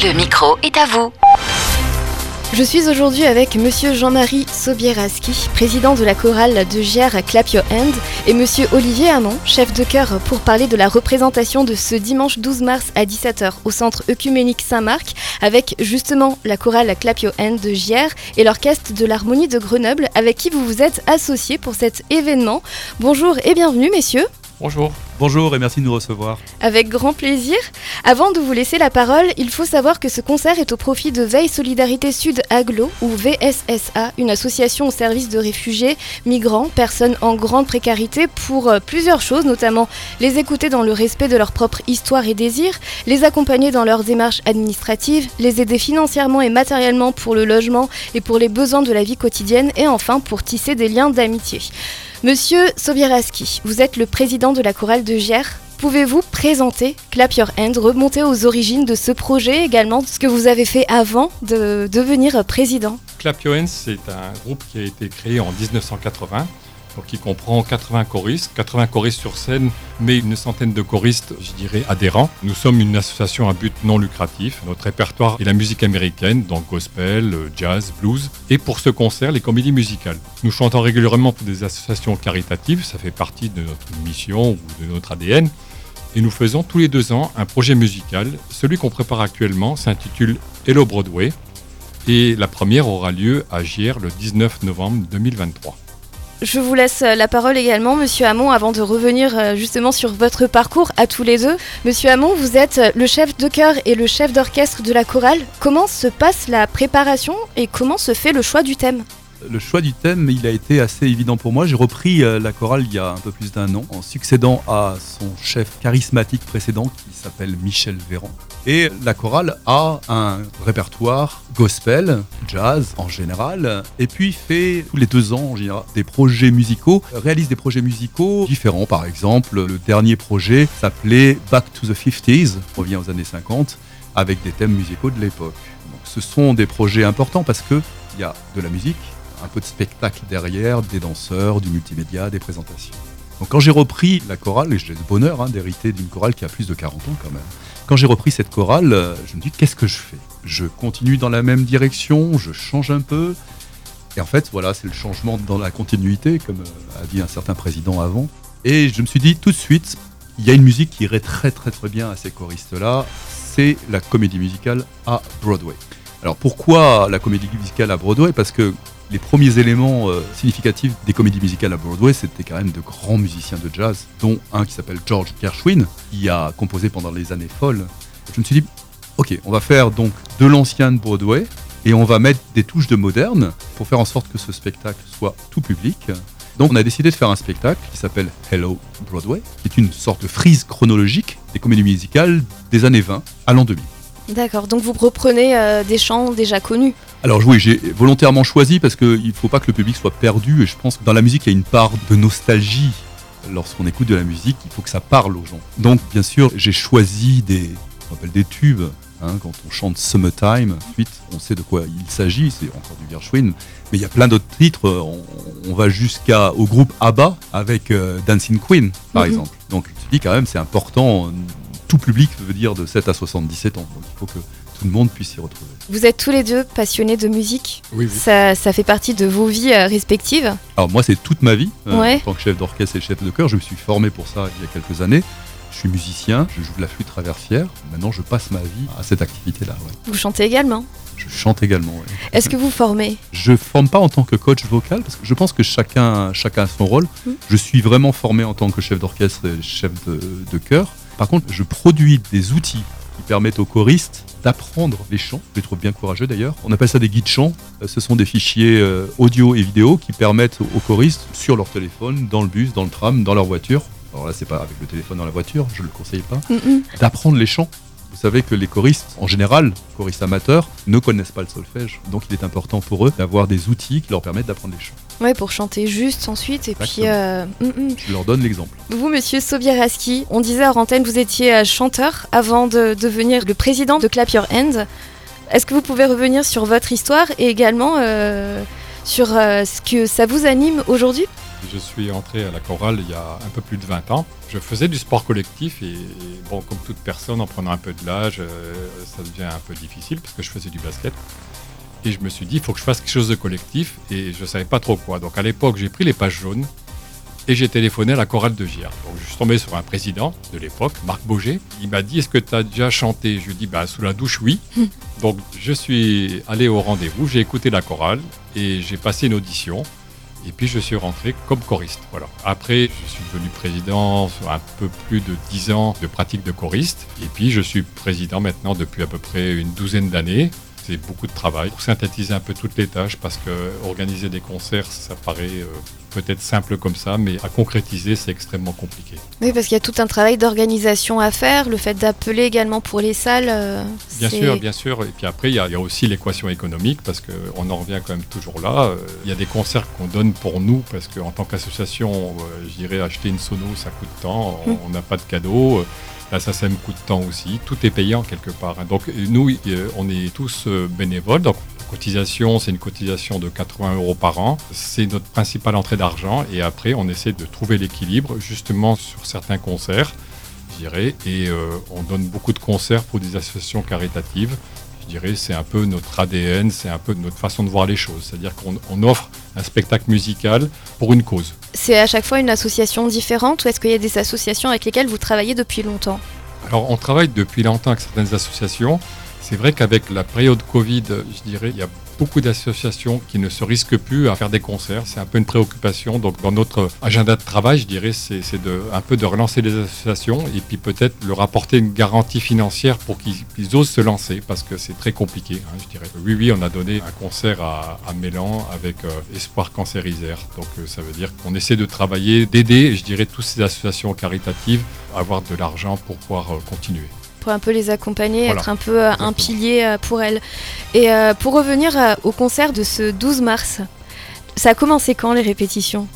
Le micro est à vous. Je suis aujourd'hui avec monsieur Jean-Marie Sobieraski, président de la chorale de Gers Clap Your Hand, et monsieur Olivier Hamon, chef de chœur, pour parler de la représentation de ce dimanche 12 mars à 17h au centre œcuménique Saint-Marc, avec justement la chorale Clap Your Hand de Gers et l'orchestre de l'harmonie de Grenoble, avec qui vous vous êtes associés pour cet événement. Bonjour et bienvenue messieurs. Bonjour. Bonjour et merci de nous recevoir. Avec grand plaisir. Avant de vous laisser la parole, il faut savoir que ce concert est au profit de Veille Solidarité Sud Aglo ou VSSA, une association au service de réfugiés, migrants, personnes en grande précarité pour euh, plusieurs choses, notamment les écouter dans le respect de leur propre histoire et désir, les accompagner dans leurs démarches administratives, les aider financièrement et matériellement pour le logement et pour les besoins de la vie quotidienne et enfin pour tisser des liens d'amitié. Monsieur Sobieraski, vous êtes le président de la chorale Gers. Pouvez-vous présenter Clap Your Hand, remonter aux origines de ce projet également, ce que vous avez fait avant de devenir président? Clap Your Hands, c'est un groupe qui a été créé en 1980 qui comprend 80 choristes, 80 choristes sur scène, mais une centaine de choristes, je dirais, adhérents. Nous sommes une association à but non lucratif. Notre répertoire est la musique américaine, donc gospel, jazz, blues, et pour ce concert, les comédies musicales. Nous chantons régulièrement pour des associations caritatives, ça fait partie de notre mission ou de notre ADN. Et nous faisons tous les deux ans un projet musical. Celui qu'on prépare actuellement s'intitule Hello Broadway. Et la première aura lieu à Gier le 19 novembre 2023. Je vous laisse la parole également, Monsieur Hamon, avant de revenir euh, justement sur votre parcours à tous les deux. Monsieur Hamon, vous êtes le chef de chœur et le chef d'orchestre de la chorale. Comment se passe la préparation et comment se fait le choix du thème? Le choix du thème, il a été assez évident pour moi. J'ai repris euh, la chorale il y a un peu plus d'un an, en succédant à son chef charismatique précédent qui s'appelle Michel Véran. Et la chorale a un répertoire gospel, jazz en général, et puis fait tous les deux ans en général des projets musicaux, réalise des projets musicaux différents. Par exemple, le dernier projet s'appelait Back to the 50s, revient aux années 50, avec des thèmes musicaux de l'époque. Ce sont des projets importants parce qu'il y a de la musique, un peu de spectacle derrière, des danseurs, du multimédia, des présentations. Donc quand j'ai repris la chorale, et j'ai le bonheur hein, d'hériter d'une chorale qui a plus de 40 ans quand même, quand j'ai repris cette chorale, euh, je me dis qu'est-ce que je fais? Je continue dans la même direction, je change un peu. Et en fait, voilà, c'est le changement dans la continuité, comme euh, a dit un certain président avant. Et je me suis dit tout de suite, il y a une musique qui irait très très très bien à ces choristes-là, c'est la comédie musicale à Broadway. Alors pourquoi la comédie musicale à Broadway? Parce que les premiers éléments euh, significatifs des comédies musicales à Broadway, c'était quand même de grands musiciens de jazz, dont un qui s'appelle George Gershwin, qui a composé pendant les années folles. Je me suis dit, ok, on va faire donc de l'ancien de Broadway et on va mettre des touches de moderne pour faire en sorte que ce spectacle soit tout public. Donc on a décidé de faire un spectacle qui s'appelle Hello Broadway, qui est une sorte de frise chronologique des comédies musicales des années 20 à l'an 2000. D'accord, donc vous reprenez euh, des chants déjà connus alors oui, j'ai volontairement choisi parce qu'il ne faut pas que le public soit perdu et je pense que dans la musique, il y a une part de nostalgie. Lorsqu'on écoute de la musique, il faut que ça parle aux gens. Donc bien sûr, j'ai choisi des, on appelle des tubes. Hein, quand on chante Summertime, ensuite on sait de quoi il s'agit, c'est encore du Gershwin, mais il y a plein d'autres titres. On, va jusqu'à au groupe ABBA avec euh, Dancing Queen, par mhm. exemple. Donc je me dis quand même, c'est important. Tout public veut dire de 7 à 77 ans. Donc il faut que tout le monde puisse s'y retrouver. Vous êtes tous les deux passionnés de musique. Oui, oui. Ça, ça, fait partie de vos vies euh, respectives. Alors moi, c'est toute ma vie. Euh, en tant que chef d'orchestre et chef de chœur, je me suis formé pour ça il y a quelques années. Je suis musicien, je joue de la flûte traversière. Maintenant, je passe ma vie à cette activité-là. Vous chantez également Je chante également, oui. Est-ce que vous formez? Je forme pas en tant que coach vocal, parce que je pense que chacun, chacun a son rôle. Hmm. Je suis vraiment formé en tant que chef d'orchestre et chef de, de chœur. Par contre, je produis des outils qui permettent aux choristes d'apprendre les chants. Je les trouve bien courageux d'ailleurs. On appelle ça des guides chants. Euh, ce sont des fichiers euh, audio et vidéo qui permettent aux choristes, sur leur téléphone, dans le bus, dans le tram, dans leur voiture, alors là c'est pas avec le téléphone dans la voiture, je ne le conseille pas, d'apprendre les chants savez que les choristes, en général, choristes amateurs, ne connaissent pas le solfège. Donc il est important pour eux d'avoir des outils qui leur permettent d'apprendre les chants. Oui, pour chanter juste ensuite. Et puis. Euh, mm, mm. Je leur donne l'exemple. Vous, monsieur Sobieraski, on disait à Rantaine, vous étiez euh, chanteur avant de devenir le président de Clap Your Hands. Est-ce que vous pouvez revenir sur votre histoire et également euh, sur ce que ça vous anime aujourd'hui? Je suis entré à la chorale il y a un peu plus de 20 ans. Je faisais du sport collectif et, bon, comme toute personne, en prenant un peu de l'âge, euh, ça devient un peu difficile parce que je faisais du basket. Et je me suis dit, il faut que je fasse quelque chose de collectif et je ne savais pas trop quoi. Donc à l'époque, j'ai pris les pages jaunes et j'ai téléphoné à la chorale de Gier. Donc je suis tombé sur un président de l'époque, Marc Boger. Il m'a dit Est-ce que tu as déjà chanté? Je lui ai dit bah, Sous la douche, oui. Donc je suis allé au rendez-vous, j'ai écouté la chorale et j'ai passé une audition. Et puis je suis rentré comme choriste. Voilà. Après, je suis devenu président un peu plus de 10 ans de pratique de choriste. Et puis je suis président maintenant depuis à peu près une douzaine d'années c'est beaucoup de travail pour synthétiser un peu toutes les tâches parce que organiser des concerts, ça paraît euh, peut-être simple comme ça, mais à concrétiser, c'est extrêmement compliqué. Oui, parce qu'il y a tout un travail d'organisation à faire, le fait d'appeler également pour les salles. Euh, bien sûr, bien sûr. Et puis après, il y, a, aussi l'équation économique parce qu'on en revient quand même toujours là. Euh, il y a des concerts qu'on donne pour nous parce qu'en tant qu'association, je dirais acheter une sono, ça coûte tant, hum. on n'a pas de cadeau. Ça, ça me coûte temps aussi. Tout est payant quelque part. Hein. Donc, nous, euh, on est tous euh, bénévoles. Donc, cotisation, c'est une cotisation de 80 euros par an. C'est notre principale entrée d'argent. Et après, on essaie de trouver l'équilibre, justement, sur certains concerts, je dirais. Et euh, on donne beaucoup de concerts pour des associations caritatives je dirais, c'est un peu notre ADN, c'est un peu notre façon de voir les choses. C'est-à-dire qu'on offre un spectacle musical pour une cause. C'est à chaque fois une association différente ou est-ce qu'il y a des associations avec lesquelles vous travaillez depuis longtemps? Alors, on travaille depuis longtemps avec certaines associations. C'est vrai qu'avec la période Covid, je dirais, il y a beaucoup d'associations qui ne se risquent plus à faire des concerts. C'est un peu une préoccupation. Donc, dans notre agenda de travail, je dirais, c'est un peu de relancer les associations et puis peut-être leur apporter une garantie financière pour qu'ils osent se lancer parce que c'est très compliqué, hein, je dirais. Oui, oui, on a donné un concert à, à Mélan avec euh, Espoir Cancérisaire. Donc, euh, ça veut dire qu'on essaie de travailler, d'aider, je dirais, toutes ces associations caritatives à avoir de l'argent pour pouvoir euh, continuer pour un peu les accompagner, être un peu euh, un pilier euh, pour elles. Et euh, pour revenir au concert de ce 12 mars, ça a commencé quand les répétitions?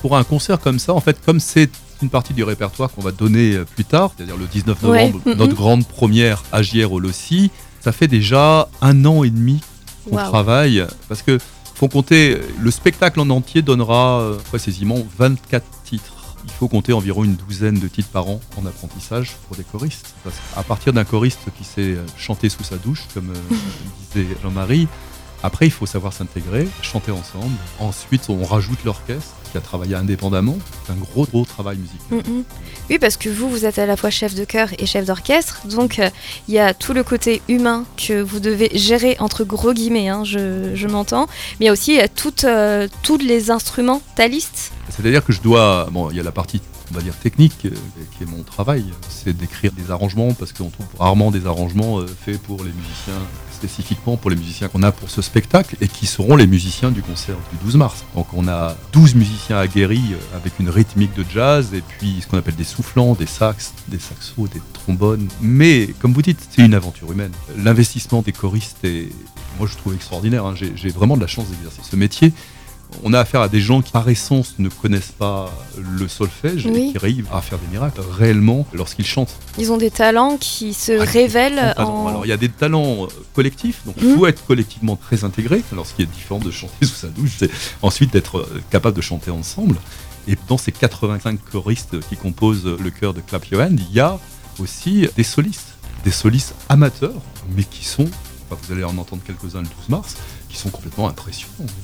Pour un concert comme ça, en fait, comme c'est une partie du répertoire qu'on va donner plus tard, c'est-à-dire le 19 novembre, notre grande première à au Lossi, ça fait déjà un an et demi qu'on travaille, parce que faut compter, le spectacle en entier donnera précisément 24 titres il faut compter environ une douzaine de titres par an en apprentissage pour des choristes. Parce à partir d'un choriste qui sait chanter sous sa douche, comme euh, disait Jean-Marie, après il faut savoir s'intégrer, chanter ensemble. Ensuite, on rajoute l'orchestre qui a travaillé indépendamment. C'est un gros, gros travail musical. Mm, mm. Oui, parce que vous, vous êtes à la fois chef de chœur et chef d'orchestre. Donc, euh, il y a tout le côté humain que vous devez gérer, entre gros guillemets, hein, je, m'entends. Mais il y a aussi toutes, euh, tous les instrumentalistes c'est-à-dire que je dois. Il y a la partie, on va technique, euh, qui est mon travail, c'est d'écrire des arrangements, parce qu'on trouve rarement des arrangements euh, faits pour les musiciens, spécifiquement pour les musiciens qu'on a pour ce spectacle, et qui seront les musiciens du concert du 12 mars. Donc on a 12 musiciens aguerris euh, avec une rythmique de jazz, et puis ce qu'on appelle des soufflants, des sax, des saxos, des trombones. Mais, comme vous dites, c'est une aventure humaine. L'investissement des choristes est, moi je trouve extraordinaire. Hein. J'ai vraiment de la chance d'exercer ce métier on a affaire à des gens qui, par essence, ne connaissent pas le solfège et qui arrivent à faire des miracles réellement lorsqu'ils chantent. Ils ont des talents qui se ah, révèlent en... Alors, il y a des talents euh, collectifs, donc il mhm. faut être collectivement très intégré. Alors, ce qui est différent de chanter sous sa douche, c'est ensuite d'être euh, capable de chanter ensemble. Et dans ces 85 choristes qui composent le chœur de Clap Your il y a aussi des solistes, des solistes amateurs, mais qui sont, vous allez en entendre quelques-uns le 12 mars, qui sont complètement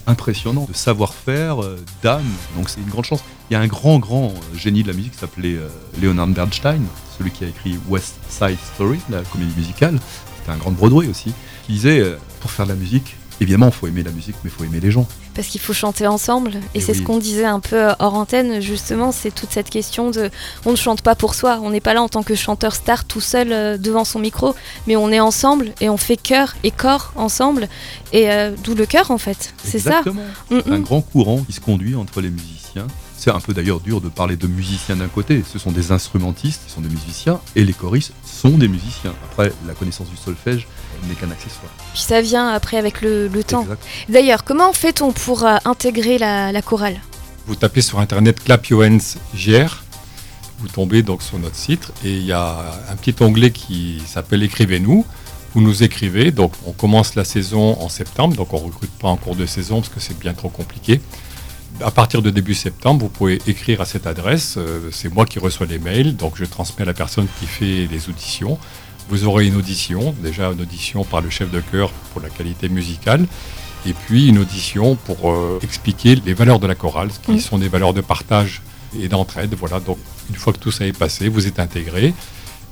impressionnants, de savoir-faire, euh, d'âme. Donc c'est une grande chance. Il y a un grand, grand euh, génie de la musique qui s'appelait euh, Leonard Bernstein, celui qui a écrit West Side Story, la comédie musicale. C'était un grand Broadway aussi. Qui disait, pour faire de la musique, évidemment, il faut aimer la musique, mais il faut aimer les gens. Parce qu'il faut chanter ensemble. Et, c'est ce qu'on disait un peu hors antenne, justement, c'est toute cette question de on ne chante pas pour soi. On n'est pas là en tant que chanteur star tout seul euh, devant son micro, mais on est ensemble et on fait cœur et corps ensemble. Et euh, d'où le cœur, en fait. C'est ça. Mm, un grand courant qui se conduit entre les musiciens. C'est un peu d'ailleurs dur de parler de musiciens d'un côté. Ce sont des instrumentistes, ils sont des musiciens, et les choristes sont des musiciens. Après, la connaissance du solfège n'est qu'un accessoire. Puis ça vient après avec le, temps. D'ailleurs, comment fait-on pour euh, intégrer la, chorale? Vous tapez sur internet Clap GR, vous tombez donc sur notre site et il y a un petit onglet qui s'appelle Écrivez-nous. Vous nous écrivez, donc on commence la saison en septembre, donc on ne recrute pas en cours de saison parce que c'est bien trop compliqué. À partir de début septembre, vous pouvez écrire à cette adresse. Euh, c'est moi qui reçois les mails, donc je transmets à la personne qui fait les auditions. Vous aurez une audition, déjà une audition par le chef de chœur pour la qualité musicale, et puis une audition pour euh, expliquer les valeurs de la chorale, qui Mm. sont des valeurs de partage et d'entraide. Voilà, donc une fois que tout ça est passé, vous êtes intégré.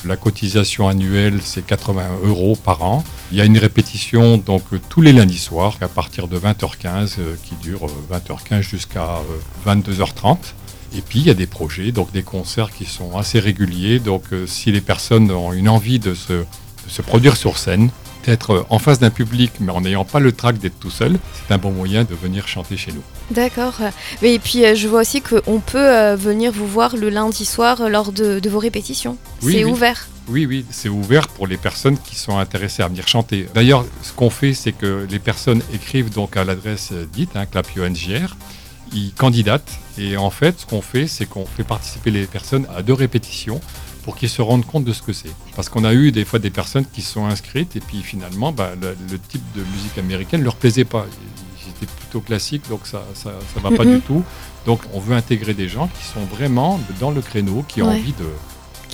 La cotisation annuelle, c'est 80 euros par an. Il y a une répétition donc euh, tous les lundis soirs à partir de 20h15 euh, qui dure euh, 20h15 jusqu'à euh, 22h30. Et puis il y a des projets, donc des concerts qui sont assez réguliers. Donc si les personnes ont une envie de se, de se produire sur scène, d'être euh, en face d'un public mais en n'ayant pas le trac d'être tout seul, c'est un bon moyen de venir chanter chez nous. D'accord. Et puis euh, je vois aussi qu'on peut euh, venir vous voir le lundi soir lors de, de vos répétitions. Oui, c'est oui. ouvert. Oui, oui, c'est ouvert pour les personnes qui sont intéressées à venir chanter. D'ailleurs, ce qu'on fait, c'est que les personnes écrivent donc à l'adresse dite, hein, Clapio NGR, ils candidatent, et en fait, ce qu'on fait, c'est qu'on fait participer les personnes à deux répétitions pour qu'ils se rendent compte de ce que c'est. Parce qu'on a eu des fois des personnes qui se sont inscrites, et puis finalement, bah, le, le type de musique américaine leur plaisait pas. Ils étaient plutôt classiques, donc ça ça, ça va pas du tout. Donc on veut intégrer des gens qui sont vraiment dans le créneau, qui ont Ouais. envie de,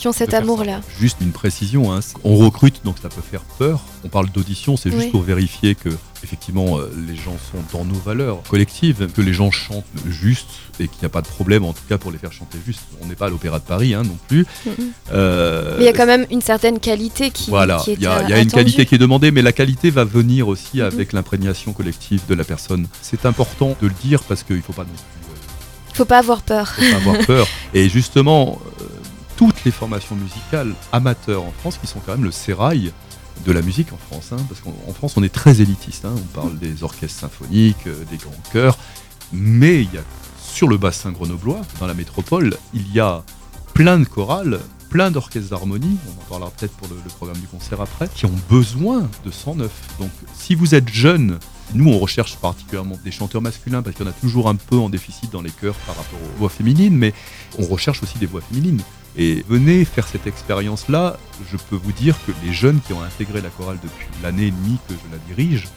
Qui ont cet amour-là. Juste une précision, hein, on recrute donc ça peut faire peur. On parle d'audition, c'est juste Oui. pour vérifier que effectivement euh, les gens sont dans nos valeurs collectives, que les gens chantent juste et qu'il n'y a pas de problème en tout cas pour les faire chanter juste. On n'est pas à l'Opéra de Paris hein, non plus. Euh, Mais il y a quand même une certaine qualité qui, voilà, qui est il y a, euh, il y a une qualité qui est demandée, mais la qualité va venir aussi avec l'imprégnation collective de la personne. C'est important de le dire parce qu'il ne faut pas non plus euh, Faut pas avoir peur. faut pas avoir peur. Et justement, euh, toutes les formations musicales amateurs en France, qui sont quand même le sérail de la musique en France, hein, parce qu'en en France on est très élitiste, hein, on parle des orchestres symphoniques, euh, des grands chœurs, mais il y a sur le bassin grenoblois, dans la métropole, il y a plein de chorales, plein d'orchestres d'harmonie, on en parlera peut-être pour le, le programme du concert après, qui ont besoin de 109. Donc si vous êtes jeune, nous on recherche particulièrement des chanteurs masculins, parce qu'il y en a toujours un peu en déficit dans les chœurs par rapport aux voix féminines, mais on recherche aussi des voix féminines. Et venez faire cette expérience-là, je peux vous dire que les jeunes qui ont intégré la chorale depuis l'année et demie que je la dirige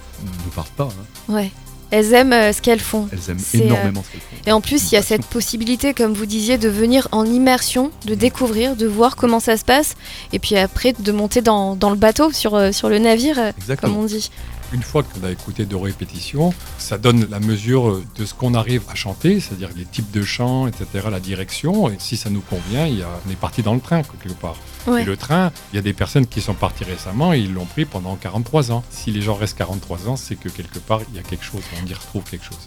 ne partent pas. hein. Ouais. Elles aiment euh, ce qu'elles font. Elles aiment euh, énormément ce qu'elles font. Et en plus, il y a cette possibilité, comme vous disiez, de venir en immersion, de découvrir, de voir comment ça se passe, et puis après de monter dans, dans le bateau, sur, euh, sur le navire, comme on dit. Une fois qu'on a écouté deux répétitions, ça donne la mesure de ce qu'on arrive à chanter, c'est-à-dire les types de chants, etc., la direction. Et si ça nous convient, il y a- on est parti dans le train, quelque part. Ouais. Et le train, il y a des personnes qui sont parties récemment et ils l'ont pris pendant 43 ans. Si les gens restent 43 ans, c'est que quelque part, il y a quelque chose, on y retrouve quelque chose.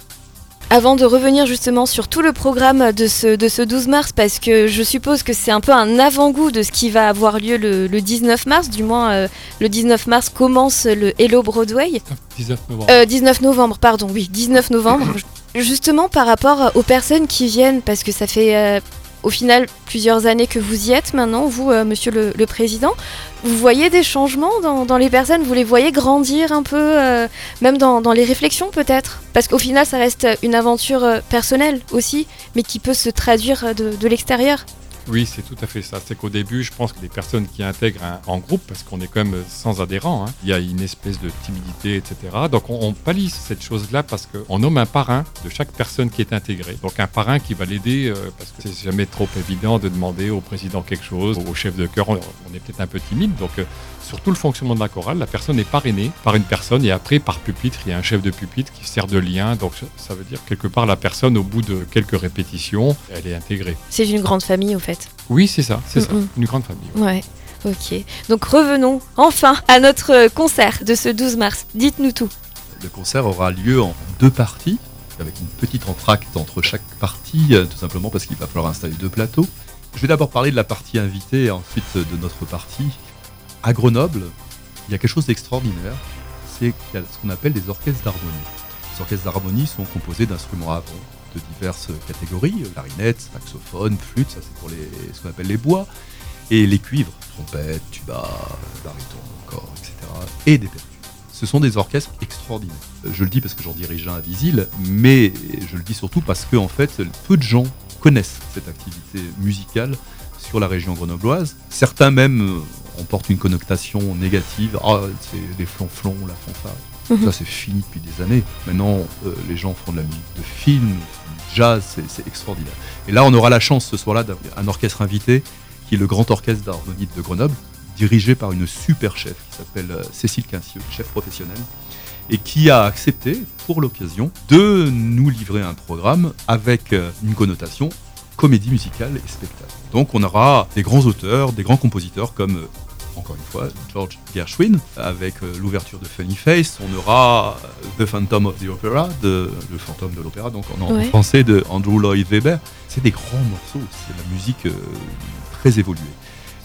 Avant de revenir justement sur tout le programme de ce, de ce 12 mars, parce que je suppose que c'est un peu un avant-goût de ce qui va avoir lieu le, le 19 mars, du moins euh, le 19 mars commence le Hello Broadway. 19 novembre. Euh, 19 novembre, pardon, oui, 19 novembre. Justement par rapport aux personnes qui viennent, parce que ça fait euh, au final plusieurs années que vous y êtes maintenant, vous, euh, monsieur le, président. Vous voyez des changements dans, les personnes? Vous les voyez grandir un peu, euh, même dans, les réflexions peut-être? Parce qu'au final, ça reste une aventure euh, personnelle aussi, mais qui peut se traduire de l'extérieur. Oui, c'est tout à fait ça. C'est qu'au début, je pense que les personnes qui intègrent en groupe, parce qu'on est quand même sans adhérents, hein, il y a une espèce de timidité, etc. Donc on, on pallie cette chose-là parce qu'on nomme un parrain de chaque personne qui est intégrée. Donc un parrain qui va l'aider, euh, parce que c'est jamais trop évident de demander au président quelque chose, au chef de chœur, on, on est peut-être un peu timide. Donc euh, sur tout le fonctionnement de la chorale, la personne est parrainée par une personne et après par pupitre, il y a un chef de pupitre qui sert de lien. Donc ça- veut dire quelque part la personne, au bout de quelques répétitions, elle est intégrée. C'est une grande famille au fait. Oui, c'est ça, c'est ça, Mm-mm. une grande famille. Ouais, ok. Donc revenons enfin à notre euh, concert de ce 12 mars. Dites-nous tout. Le concert aura lieu en deux parties, avec une petite entracte entre chaque partie, euh, tout simplement parce qu'il va falloir installer deux plateaux. Je vais d'abord parler de la partie invitée et ensuite euh, de notre partie. À Grenoble, il y a quelque chose d'extraordinaire, c'est ce qu'on appelle des orchestres d'harmonie. Les orchestres d'harmonie sont composés d'instruments à vent de diverses catégories, clarinette, saxophone, flûte, ça c'est pour les, ce qu'on appelle les bois, et les cuivres, trompette, tuba, baryton, corps, etc., et des percussions. Ce sont des orchestres extraordinaires. Je le dis parce que j'en dirige un à Visil, mais je le dis surtout parce que en fait, peu de gens connaissent cette activité musicale sur la région grenobloise. Certains même en portent une connotation négative. Ah, c'est des flonflons, la fanfare. Mhm. Ça, c'est fini depuis des années. Maintenant, euh, les gens font de la musique de film, du jazz, c'est- extraordinaire. Et là, on aura la chance ce soir-là d'avoir un orchestre invité, qui est le Grand Orchestre d'Harmonie de Grenoble, dirigé par une super chef qui s'appelle euh, Cécile Quincieux, chef professionnelle, et qui a accepté, pour l'occasion, de nous livrer un programme avec euh, une connotation comédie musicale et spectacle. Donc on aura des grands auteurs, des grands compositeurs comme, euh, encore une fois, George Gershwin, avec euh, l'ouverture de Funny Face. On aura euh, The Phantom of the Opera, de, le fantôme de l'opéra, donc en, français de Andrew Lloyd Webber. C'est des grands morceaux, c'est de la musique euh, très évoluée.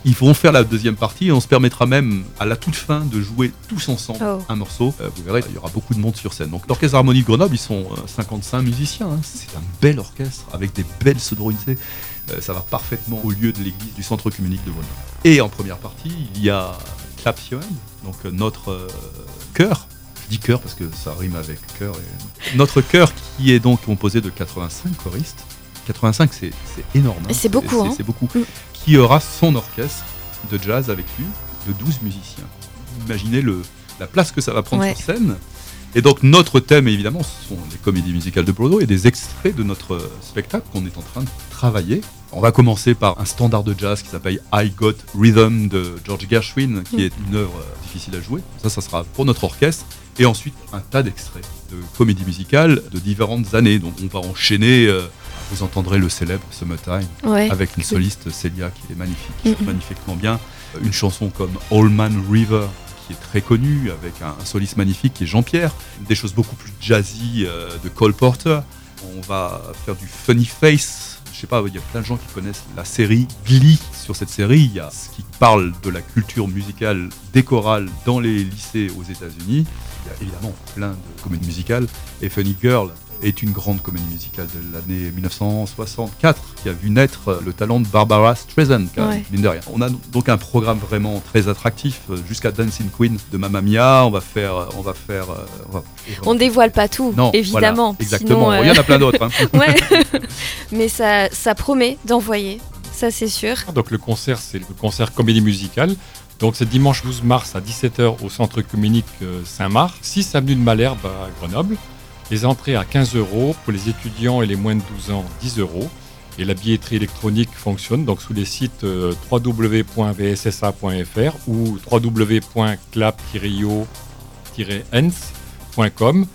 Ils vont faire la deuxième partie et on se permettra même à la toute fin de jouer tous ensemble Oh. un morceau. Euh, vous verrez, il y aura beaucoup de monde sur scène. Donc l'orchestre Harmonie de Grenoble, ils sont euh, 55 musiciens. hein. C'est un bel orchestre avec des belles sonorités. Euh, ça va parfaitement au lieu de l'église du centre communique de Grenoble. Et en première partie, il y a Clap donc euh, notre euh, chœur. Je dis chœur parce que ça rime avec chœur. et- Notre chœur qui est donc composé de 85 choristes. 85, c'est c'est énorme. hein. C'est beaucoup, hein. C'est beaucoup. Mm. Qui aura son orchestre de jazz avec lui, de 12 musiciens. Imaginez le, la place que ça va prendre Ouais. sur scène. Et donc notre thème, évidemment, ce sont les comédies musicales de Broadway et des extraits de notre euh, spectacle qu'on est en train de travailler. On va commencer par un standard de jazz qui s'appelle I Got Rhythm de George Gershwin, qui Mm. est une œuvre euh, difficile à jouer. Ça, ça sera pour notre orchestre. Et ensuite, un tas d'extraits de comédies musicales de différentes années. Donc on va enchaîner, euh, vous entendrez le célèbre Summertime, Ouais. avec une soliste Célia qui est magnifique, qui chante magnifiquement bien. Une chanson comme Old Man River qui est très connue avec un, un soliste magnifique qui est Jean-Pierre. Des choses beaucoup plus jazzy euh, de Cole Porter. On va faire du Funny Face. Je sais pas, il y a plein de gens qui connaissent la série Glee. Sur cette série, il y a ce qui parle de la culture musicale des chorales dans les lycées aux États-Unis. Il y a évidemment plein de comédies musicales. Et Funny Girl est une grande comédie musicale de l'année 1964 qui a vu naître euh, le talent de Barbara Streisand, quand même, Ouais. mine de rien. On a donc un programme vraiment très attractif euh, jusqu'à Dancing Queen de Mamma Mia. On va faire, euh, on va faire, euh, on va- On dévoile pas tout, non, évidemment. voilà, exactement. Sinon, euh, Il y en a plein d'autres. hein. ouais. Mais ça, ça promet d'envoyer, ça c'est sûr. Donc le concert, c'est le concert comédie musicale. Donc c'est dimanche 12 mars à 17h au centre communique euh, Saint-Marc, 6 avenue de Malherbe à Grenoble. Les entrées à 15 euros pour les étudiants et les moins de 12 ans, 10 euros. Et la billetterie électronique fonctionne donc sous les sites euh, www.vssa.fr ou www.clap-io-ens.com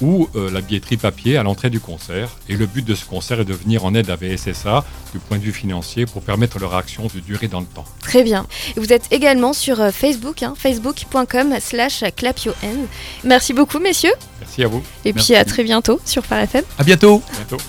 ou euh, la billetterie papier à l'entrée du concert. Et le but de ce concert est de venir en aide à VSSA du point de vue financier pour permettre leur action de durer dans le temps. Très bien. Et Vous êtes également sur euh, Facebook, hein, facebook.com slash clapyoen. Merci beaucoup messieurs. Merci à vous. Et Merci. puis à très bientôt sur Phare FM. À bientôt. À bientôt.